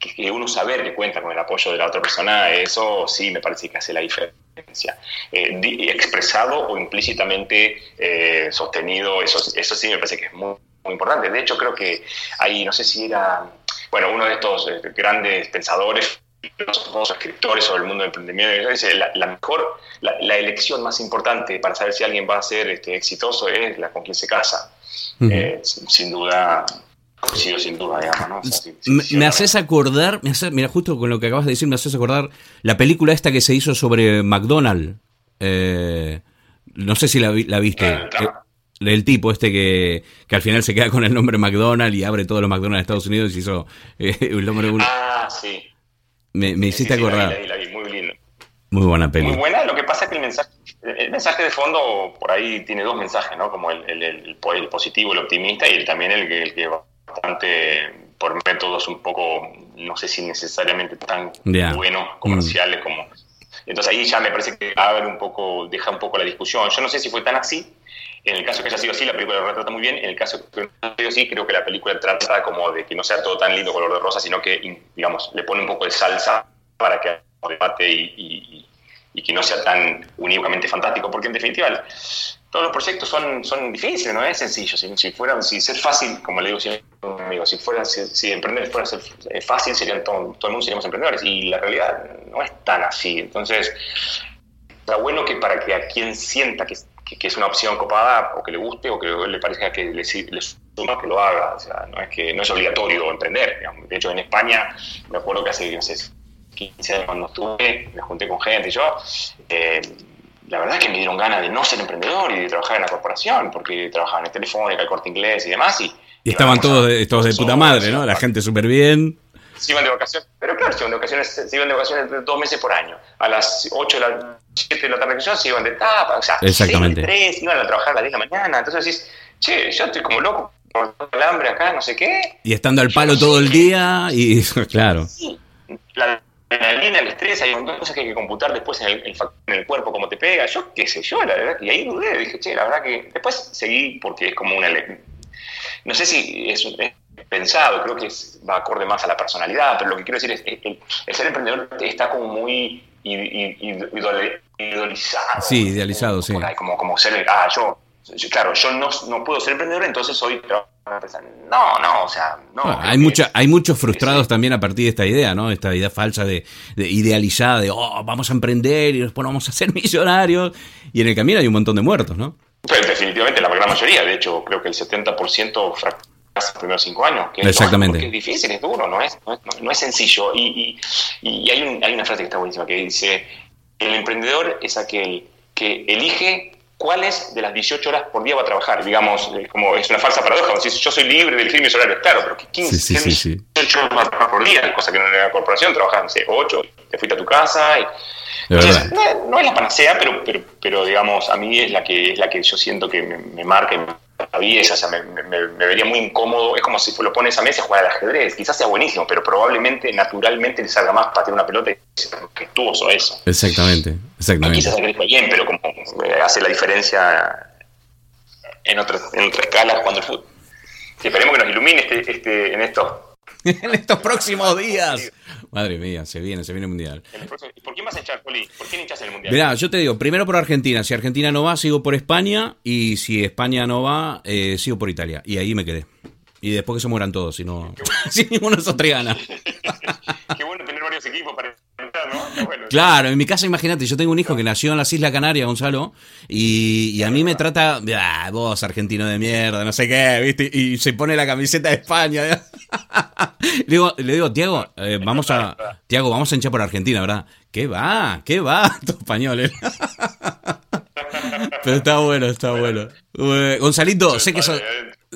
que, uno saber que cuenta con el apoyo de la otra persona, eso sí me parece que hace la diferencia eh, expresado o implícitamente eh, sostenido, eso, eso sí me parece que es muy, importante. De hecho, creo que hay, no sé si era, bueno, uno de estos eh, grandes pensadores, los escritores sobre el mundo del emprendimiento, dice, la, mejor, la, elección más importante para saber si alguien va a ser este, exitoso es la con quien se casa. sin duda, Sí, sin duda, digamos, me, haces acordar, me mira, justo con lo que acabas de decir, me haces acordar la película esta que se hizo sobre McDonald's. Eh, no sé si la, la viste. el, el, tipo este que, que, al final se queda con el nombre McDonald's y abre todos los McDonald's de Estados Unidos y hizo eh, el nombre Ah, sí. Me, me hiciste acordar. muy lindo. Muy buena película. Muy buena, lo que pasa es que el mensaje, el mensaje de fondo por ahí tiene dos mensajes, ¿no? Como el, el, positivo, el optimista y el, también el, el que va bastante por métodos un poco, no sé si necesariamente tan buenos, comerciales mm. como... Entonces ahí ya me parece que abre un poco, deja un poco la discusión. Yo no sé si fue tan así. En el caso que haya sido así, la película lo retrata muy bien. En el caso que no haya sido así, creo que la película trata como de que no sea todo tan lindo color de rosa, sino que, digamos, le pone un poco de salsa para que debate y, y que no sea tan uníquamente fantástico. Porque en definitiva, todos los proyectos son, son difíciles, no es sencillo. Si, si si ser fácil, como le digo siempre amigo, si fuera, si, emprender fuera ser eh, fácil, serían todo, todo, el mundo seríamos emprendedores. Y la realidad no es tan así. Entonces, está bueno que para que a quien sienta que, que, es una opción copada o que le guste o que le parezca que le, suma que lo haga. O sea, no es, que, no es obligatorio emprender. De hecho, en España, me acuerdo que hace, 15 años cuando estuve, me junté con gente y yo, eh, la verdad es que me dieron ganas de no ser emprendedor y de trabajar en la corporación, porque trabajaba en el Telefónica, el Corte Inglés y demás. Y, y estaban todos, de, todos de puta madre, ¿no? La gente súper bien. Se iban de vacaciones, pero claro, se iban de vacaciones, se iban de vacaciones dos meses por año. A las 8 de la 7 de la tarde que yo se iban de tapa, o sea, Exactamente. 3, iban a trabajar a las 10 de la mañana. Entonces decís, che, yo estoy como loco por el hambre acá, no sé qué. Y estando al palo todo el día, y claro. Sí, la adrenalina, el estrés, hay un montón de cosas que hay que computar después en el, en el, cuerpo, cómo te pega, yo qué sé yo, la verdad, y ahí dudé, dije, che, la verdad que después seguí porque es como una... No sé si es, es pensado, creo que va acorde más a la personalidad, pero lo que quiero decir es que el, ser emprendedor está como muy idealizado. Sí, idealizado, sí. Como, como ser, ah, yo, claro, yo no, no puedo ser emprendedor, entonces soy no, no, o sea, no. hay, mucha, hay muchos frustrados también a partir de esta idea, ¿no? Esta idea falsa de, idealizada de, oh, vamos a emprender y después vamos a ser millonarios. Y en el camino hay un montón de muertos, ¿no? Pues definitivamente, la gran mayoría. De hecho, creo que el 70% fracasa los primeros cinco años. Que Exactamente. Es, difícil, es duro, no es, no es, sencillo. Y, y, hay, un, hay una frase que está buenísima que dice, el emprendedor es aquel que elige cuáles de las 18 horas por día va a trabajar. Digamos, como es una falsa paradoja. Si yo soy libre de elegir mis horarios, claro, pero que 15, sí, sí, sí, 18 horas por día, cosa que en la corporación trabajan, no sé, 8, te fuiste a tu casa. Y, entonces, no, es la panacea, pero, pero, pero, digamos, a mí es la que, es la que yo siento que me, me marca y me o sea, me, me, vería muy incómodo. Es como si lo pones a mesa a jugar al ajedrez. Quizás sea buenísimo, pero probablemente, naturalmente, le salga más patear una pelota y gestuoso eso. Exactamente, exactamente. quizás se bien, pero como eh, hace la diferencia en, otras en otra escala cuando el fútbol. esperemos que nos ilumine este, este, en estos en estos próximos días. Madre mía, se viene, se viene el mundial. ¿Por quién vas a echar, Poli? ¿Por quién echas el mundial? Mirá, yo te digo, primero por Argentina. Si Argentina no va, sigo por España. Y si España no va, eh, sigo por Italia. Y ahí me quedé. Y después que se mueran todos, si no. si ninguno de esos tres gana. Qué bueno equipos para Claro, en mi casa, imagínate, yo tengo un hijo que nació en las Islas Canarias, Gonzalo, y, a mí me trata, ah, vos argentino de mierda, no sé qué, ¿viste? Y se pone la camiseta de España. le, digo, le digo, Tiago, eh, vamos a, Tiago, vamos a hinchar por Argentina, ¿verdad? ¿Qué va? ¿Qué va? Tu español, ¿eh? Pero está bueno, está bueno. Gonzalito, sé que sos,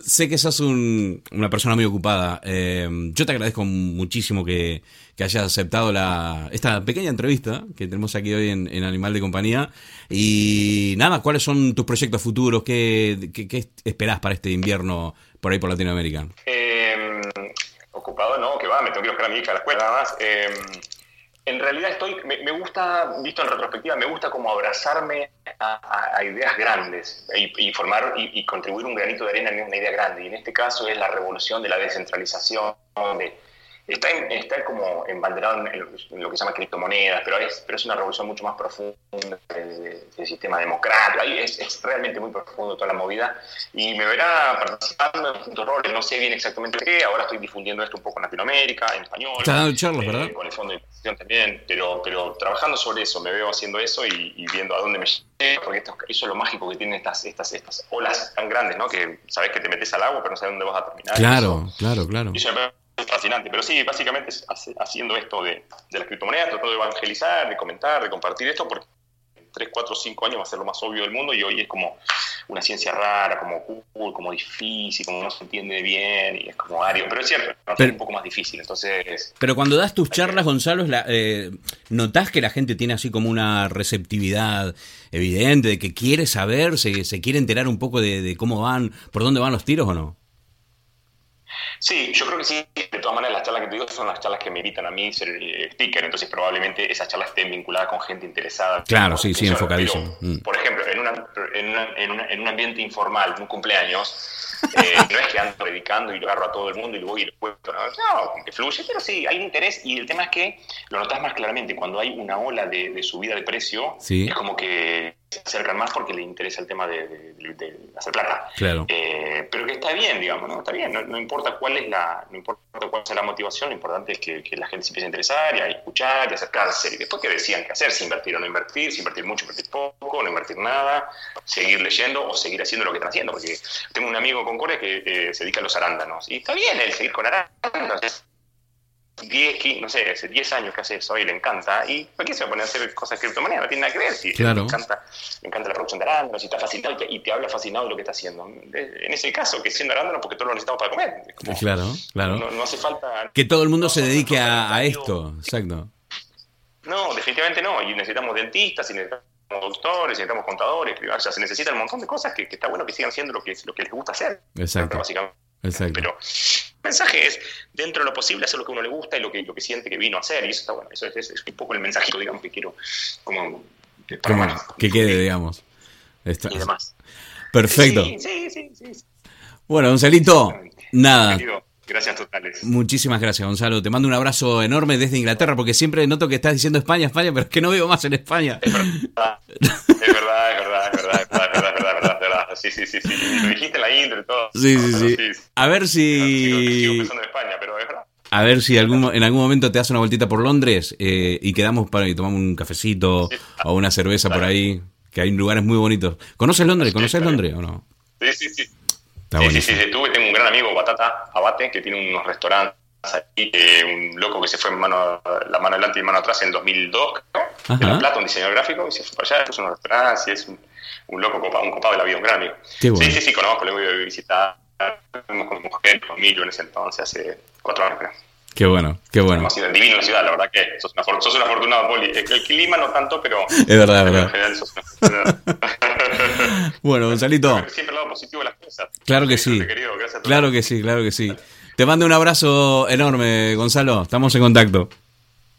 sé que sos una persona muy ocupada. Eh, yo te agradezco muchísimo que, hayas aceptado la, esta pequeña entrevista que tenemos aquí hoy en, Animal de Compañía. Y nada, ¿cuáles son tus proyectos futuros? ¿Qué, qué, esperás para este invierno por ahí por Latinoamérica? Eh, ocupado, no, que va, me tengo que buscar a mi hija a la escuela nada más. Eh, en realidad estoy, me, gusta, visto en retrospectiva, me gusta como abrazarme a, ideas grandes y, formar y, contribuir un granito de arena en una idea grande. Y en este caso es la revolución de la descentralización, de, está, está como embanderado en, lo que se llama criptomonedas, pero es, pero es una revolución mucho más profunda del, sistema democrático. Ahí es, realmente muy profundo toda la movida y me verá participando en distintos roles. No sé bien exactamente qué. Ahora estoy difundiendo esto un poco en Latinoamérica, en español. charlas, ¿verdad? Eh, con el fondo de inversión también, pero, pero trabajando sobre eso, me veo haciendo eso y, viendo a dónde me porque esto, eso es lo mágico que tienen estas, estas, estas olas tan grandes, ¿no? Que sabes que te metes al agua, pero no sabes dónde vas a terminar. Claro, claro, claro es fascinante, pero sí, básicamente es haciendo esto de, de las criptomonedas, tratando de evangelizar, de comentar, de compartir esto, porque 3, 4, 5 años va a ser lo más obvio del mundo y hoy es como una ciencia rara, como cool, como difícil, como no se entiende bien y es como ario, pero es cierto, es un poco más difícil, entonces... Pero cuando das tus charlas, Gonzalo, eh, ¿notás que la gente tiene así como una receptividad evidente, de que quiere saber, se, se quiere enterar un poco de, de cómo van, por dónde van los tiros o no? Sí, yo creo que sí. De todas maneras, las charlas que te digo son las charlas que me invitan a mí ser eh, sticker, entonces probablemente esas charlas estén vinculadas con gente interesada. Claro, sí, sí, enfocadísimo. Mm. Por ejemplo, en, una, en, un ambiente informal, un cumpleaños, eh, no es que ando predicando y lo agarro a todo el mundo y lo voy y lo cuento. No, no que fluye, pero sí, hay interés y el tema es que lo notas más claramente cuando hay una ola de, subida de precio, es como que se acercan más porque les interesa el tema de, hacer plata. Claro. Eh, pero que está bien, digamos, ¿no? Está bien, no, importa cuál es la, no importa cuál sea la motivación, lo importante es que, la gente se empiece a interesar y a escuchar y a acercarse. Y después que decían qué hacer, si invertir o no invertir, si invertir mucho, invertir poco, no invertir nada, seguir leyendo o seguir haciendo lo que están haciendo. Porque tengo un amigo con Core que eh, se dedica a los arándanos. Y está bien el seguir con arándanos 10, no sé, hace 10 años que hace eso y le encanta. ¿Y por qué se va a poner a hacer cosas de criptomonedas? No tiene nada que ver. Si claro. le, encanta, le encanta la producción de arándanos y está fascinado y te, habla fascinado de lo que está haciendo. En ese caso, que siendo arándanos porque todos lo necesitamos para comer. claro, claro. No, hace falta. Que todo el mundo se dedique a, esto, exacto. No, definitivamente no. Y necesitamos dentistas, y necesitamos doctores, necesitamos contadores, o sea, se necesita un montón de cosas que, está bueno que sigan haciendo lo que, lo que les gusta hacer. Exacto. Básicamente. Exacto. Pero mensaje es, dentro de lo posible, hacer lo que uno le gusta y lo que, lo que siente que vino a hacer. Y eso está bueno. Eso es, un poco el mensajito, digamos, que quiero como... Que, quede, digamos. Y demás. Perfecto. Sí, sí, sí. Bueno, Gonzalito, nada. Gracias totales. Muchísimas gracias, Gonzalo. Te mando un abrazo enorme desde Inglaterra, porque siempre noto que estás diciendo España, España, pero es que no vivo más en España. Es verdad, es verdad, es verdad, es verdad, es verdad, es verdad, Sí, sí, sí, sí. Lo dijiste en la intro y todo. Sí, sí, sí. A ver si... Sigo, en España, pero es verdad. A ver si algún, en algún momento te das una vueltita por Londres eh, y quedamos para y tomamos un cafecito o una cerveza por ahí, que hay lugares muy bonitos. ¿Conoces Londres? ¿Conoces Londres o no? Sí, sí, sí sí, sí, sí, estuve, tengo un gran amigo, Batata Abate, que tiene unos restaurantes ahí, un loco que se fue en mano, la mano adelante y mano atrás en 2002, ¿no? en La Plata, un diseñador gráfico, y se fue para allá, puso unos restaurantes y es un, un loco, copado, un copado de la vida, un gran amigo. Sí, sí, sí, conozco, le voy a visitar, fuimos con mujer, con Emilio en ese entonces, hace cuatro años creo. Qué bueno, qué bueno. Divino la ciudad, la verdad que sos, una, sos un afortunado, Poli. El, clima no tanto, pero. Es verdad, es verdad. En general sos bueno, Gonzalito. Siempre el lado positivo de las cosas. Claro que sí. claro que sí, claro que sí. Te mando un abrazo enorme, Gonzalo. Estamos en contacto.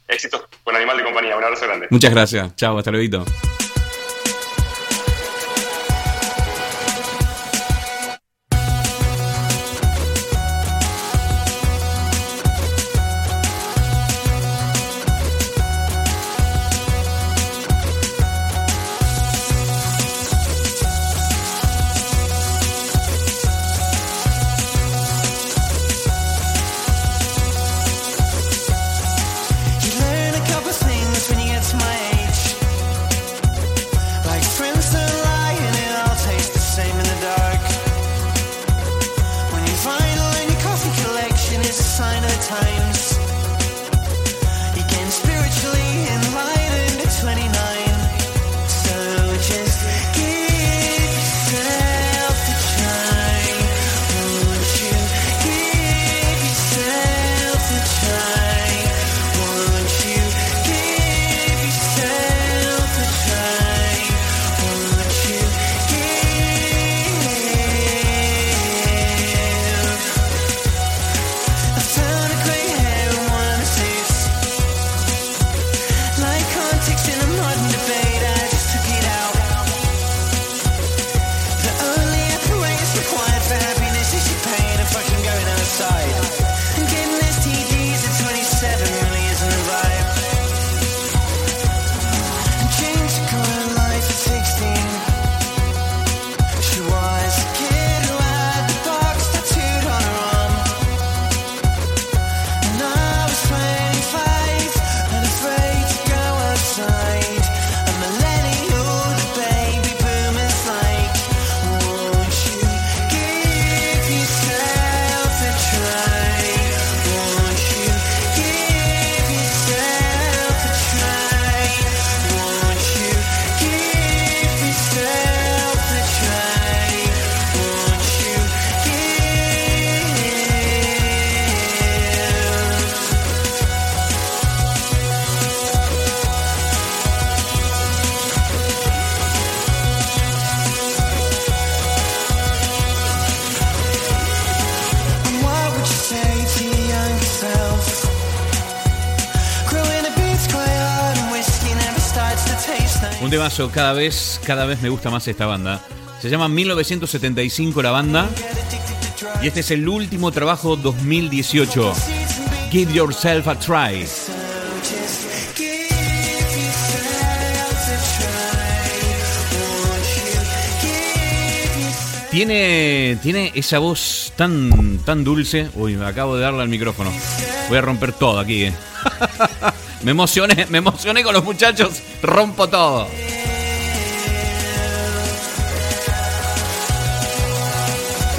Éxitos con Animal de Compañía. Un abrazo grande. Muchas gracias. Chao, hasta luego. Cada vez, cada vez me gusta más esta banda. Se llama 1975 la banda. Y este es el último trabajo 2018. Give yourself a try. Tiene, tiene esa voz tan, tan dulce. Uy, me acabo de darle al micrófono. Voy a romper todo aquí. eh. me emocioné, me emocioné con los muchachos. Rompo todo.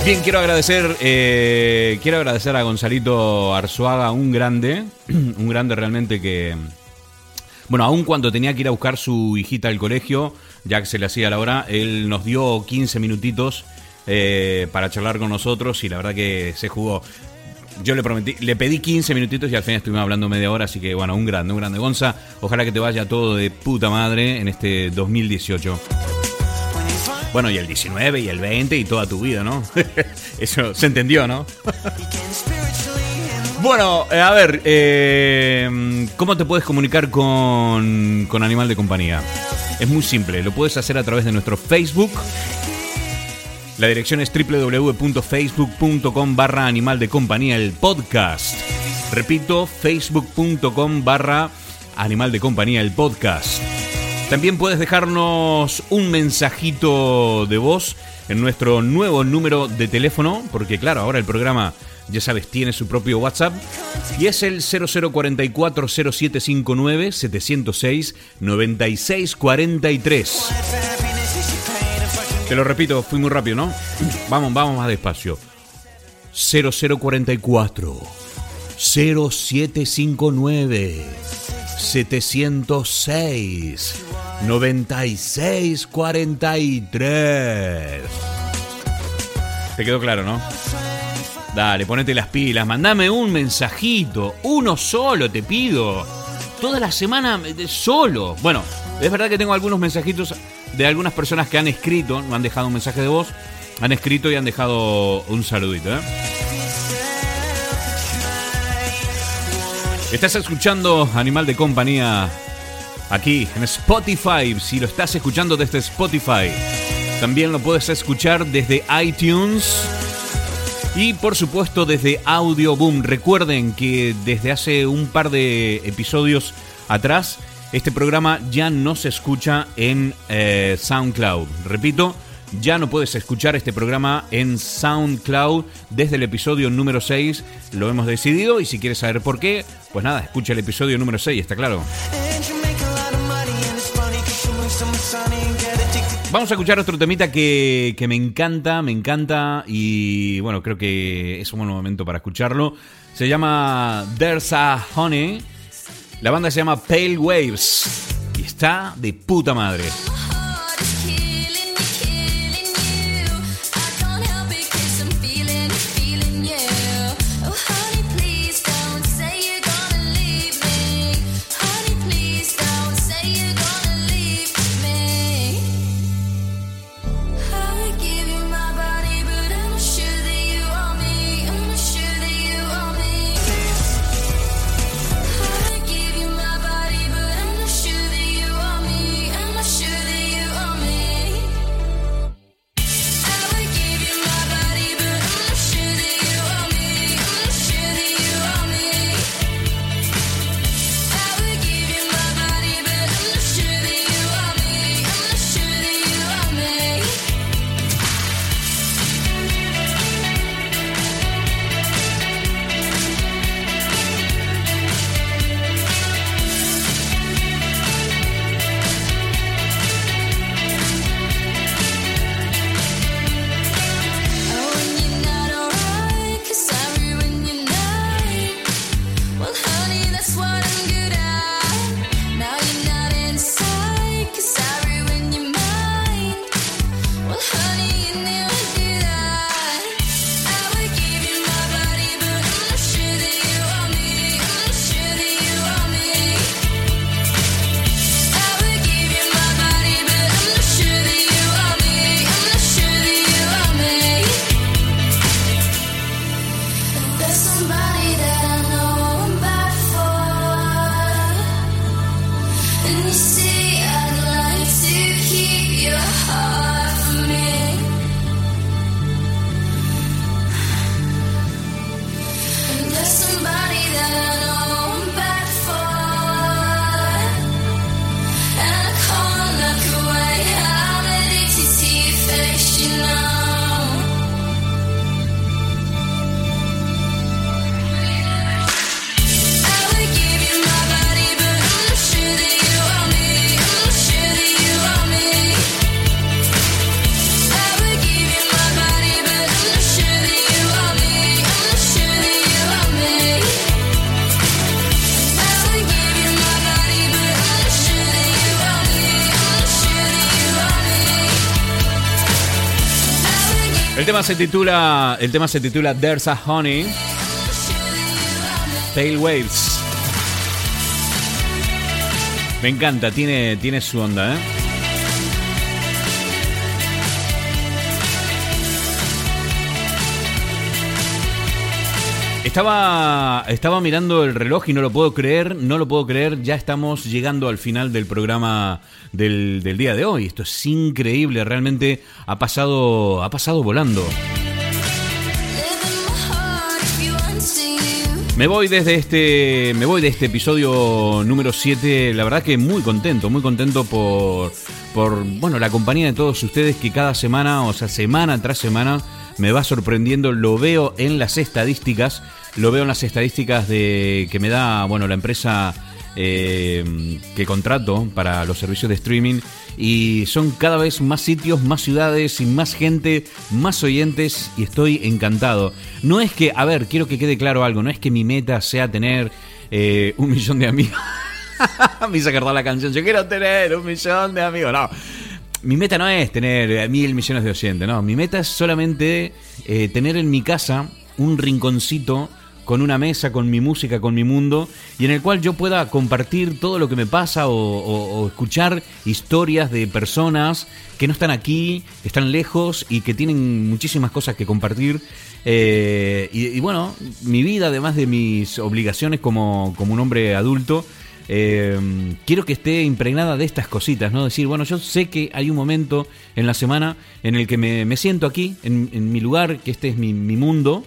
Bien, quiero agradecer, eh, quiero agradecer a Gonzalito Arzuaga, un grande, un grande realmente que, bueno, aun cuando tenía que ir a buscar su hijita al colegio, ya que se le hacía la hora, él nos dio 15 minutitos eh, para charlar con nosotros y la verdad que se jugó. Yo le prometí, le pedí 15 minutitos y al final estuvimos hablando media hora, así que bueno, un grande, un grande. Gonza, ojalá que te vaya todo de puta madre en este 2018. Bueno, y el 19 y el 20 y toda tu vida, ¿no? Eso se entendió, ¿no? Bueno, eh, a ver, eh, ¿cómo te puedes comunicar con, con Animal de Compañía? Es muy simple, lo puedes hacer a través de nuestro Facebook. La dirección es www.facebook.com barra Animal de Compañía, el podcast. Repito, facebook.com barra Animal de Compañía, el podcast. También puedes dejarnos un mensajito de voz en nuestro nuevo número de teléfono, porque claro, ahora el programa, ya sabes, tiene su propio WhatsApp, y es el 0044 0759 706 9643. Te lo repito, fui muy rápido, ¿no? Vamos, vamos más despacio. 0044 0759 706 9643. ¿Te quedó claro, no? Dale, ponete las pilas, mandame un mensajito, uno solo te pido. Toda la semana eh, solo. Bueno, es verdad que tengo algunos mensajitos de algunas personas que han escrito, no han dejado un mensaje de voz, han escrito y han dejado un saludito, ¿eh? Estás escuchando Animal de Compañía aquí en Spotify. Si lo estás escuchando desde Spotify, también lo puedes escuchar desde iTunes y por supuesto desde Audio Boom. Recuerden que desde hace un par de episodios atrás este programa ya no se escucha en eh, SoundCloud. Repito, ya no puedes escuchar este programa en SoundCloud desde el episodio número 6. Lo hemos decidido y si quieres saber por qué, pues nada, escucha el episodio número 6, está claro. Vamos a escuchar otro temita que, que me encanta, me encanta y bueno, creo que es un buen momento para escucharlo. Se llama There's a Honey. La banda se llama Pale Waves y está de puta madre. Se titula, el tema se titula There's a Honey. Pale Waves. Me encanta, tiene, tiene su onda, ¿eh? Estaba, estaba mirando el reloj y no lo puedo creer, no lo puedo creer, ya estamos llegando al final del programa del, del día de hoy. Esto es increíble, realmente ha pasado, ha pasado volando. Me voy desde este. Me voy de este episodio número 7. La verdad que muy contento, muy contento por. por bueno, la compañía de todos ustedes que cada semana, o sea, semana tras semana, me va sorprendiendo. Lo veo en las estadísticas. Lo veo en las estadísticas de que me da, bueno, la empresa eh, que contrato para los servicios de streaming y son cada vez más sitios, más ciudades y más gente, más oyentes y estoy encantado. No es que, a ver, quiero que quede claro algo, no es que mi meta sea tener eh, un millón de amigos. me hizo acordar la canción, yo quiero tener un millón de amigos, no. Mi meta no es tener mil millones de oyentes, no. Mi meta es solamente eh, tener en mi casa un rinconcito con una mesa, con mi música, con mi mundo, y en el cual yo pueda compartir todo lo que me pasa o, escuchar historias de personas que no están aquí, que están lejos y que tienen muchísimas cosas que compartir. Eh, y, bueno, mi vida, además de mis obligaciones como, como un hombre adulto, eh, quiero que esté impregnada de estas cositas, ¿no? Decir, bueno, yo sé que hay un momento en la semana en el que me, siento aquí, en, mi lugar, que este es mi, mi mundo,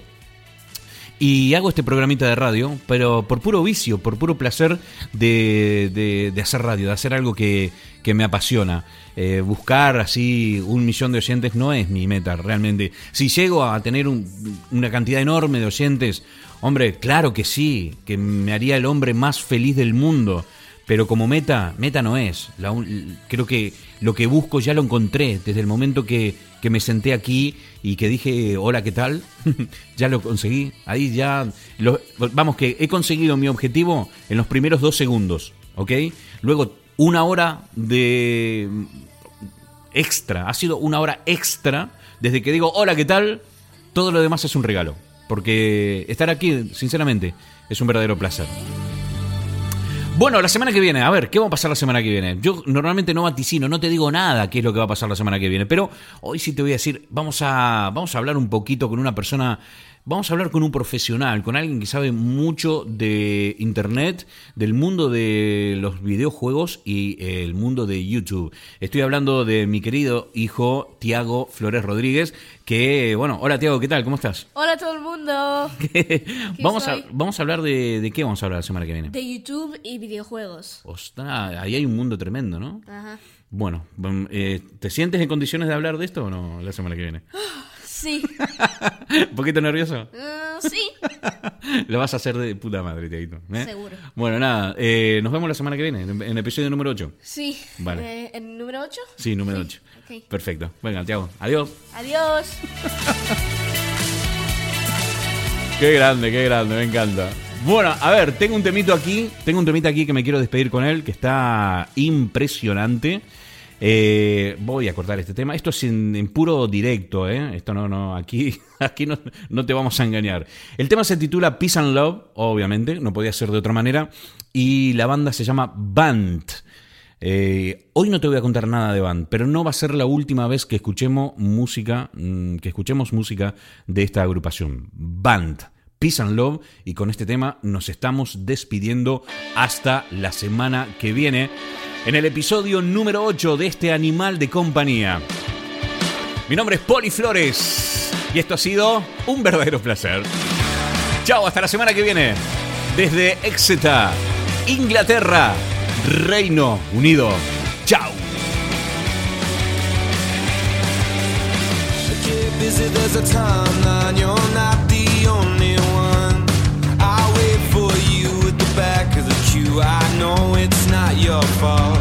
y hago este programita de radio, pero por puro vicio, por puro placer de, de, hacer radio, de hacer algo que, que me apasiona. Eh, buscar así un millón de oyentes no es mi meta realmente. Si llego a tener una cantidad enorme de oyentes, hombre, claro que sí, que me haría el hombre más feliz del mundo. Pero como meta, meta no es. creo que lo que busco ya lo encontré desde el momento que, que me senté aquí y que dije, hola, ¿qué tal? ya lo conseguí. Ahí ya, vamos, que he conseguido mi objetivo en los primeros dos segundos, ¿ok? Luego, una hora de extra, ha sido una hora extra desde que digo, hola, ¿qué tal? Todo lo demás es un regalo. Porque estar aquí, sinceramente, es un verdadero placer. Bueno, la semana que viene, a ver, ¿qué va a pasar la semana que viene? Yo normalmente no vaticino, no te digo nada qué es lo que va a pasar la semana que viene, pero hoy sí te voy a decir, vamos a, vamos a hablar un poquito con una persona Vamos a hablar con un profesional, con alguien que sabe mucho de Internet, del mundo de los videojuegos y el mundo de YouTube. Estoy hablando de mi querido hijo Tiago Flores Rodríguez, que, bueno, hola Tiago, ¿qué tal? ¿Cómo estás? Hola a todo el mundo. vamos, a, vamos a hablar de, de qué vamos a hablar la semana que viene. De YouTube y videojuegos. Ostras, ahí hay un mundo tremendo, ¿no? Ajá. Bueno, eh, ¿te sientes en condiciones de hablar de esto o no la semana que viene? Sí. ¿Un poquito nervioso? Uh, sí. Lo vas a hacer de puta madre, Teito. ¿eh? Seguro. Bueno, nada, eh, nos vemos la semana que viene, en el episodio número 8. Sí. Vale. Eh, ¿En número 8? Sí, número 8. Perfecto. Venga, Tiago. Adiós. Adiós. qué grande, qué grande, me encanta. Bueno, a ver, tengo un temito aquí, tengo un temito aquí que me quiero despedir con él, que está impresionante. Eh, voy a cortar este tema. Esto es en, puro directo, ¿eh? Esto no, no, aquí, aquí no, no, te vamos a engañar. El tema se titula Peace and Love, obviamente, no podía ser de otra manera. Y la banda se llama Band. Eh, hoy no te voy a contar nada de Band, pero no va a ser la última vez que escuchemos música, mm, que escuchemos música de esta agrupación. Band. Peace and Love y con este tema nos estamos despidiendo hasta la semana que viene en el episodio número 8 de este animal de compañía. Mi nombre es Poli Flores y esto ha sido un verdadero placer. Chao, hasta la semana que viene. Desde Exeter, Inglaterra, Reino Unido. Chao. it's not your fault.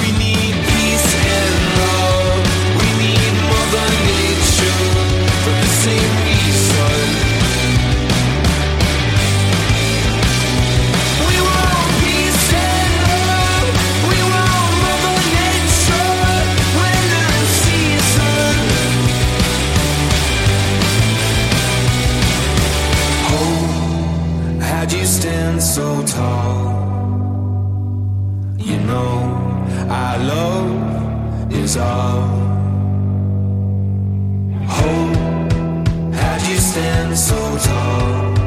We need peace and love. We need Mother Nature for the same reason. We want peace and love. We want Mother Nature season. Oh, how'd you stand so tall? Know, our love is all. Hope had you stand so tall.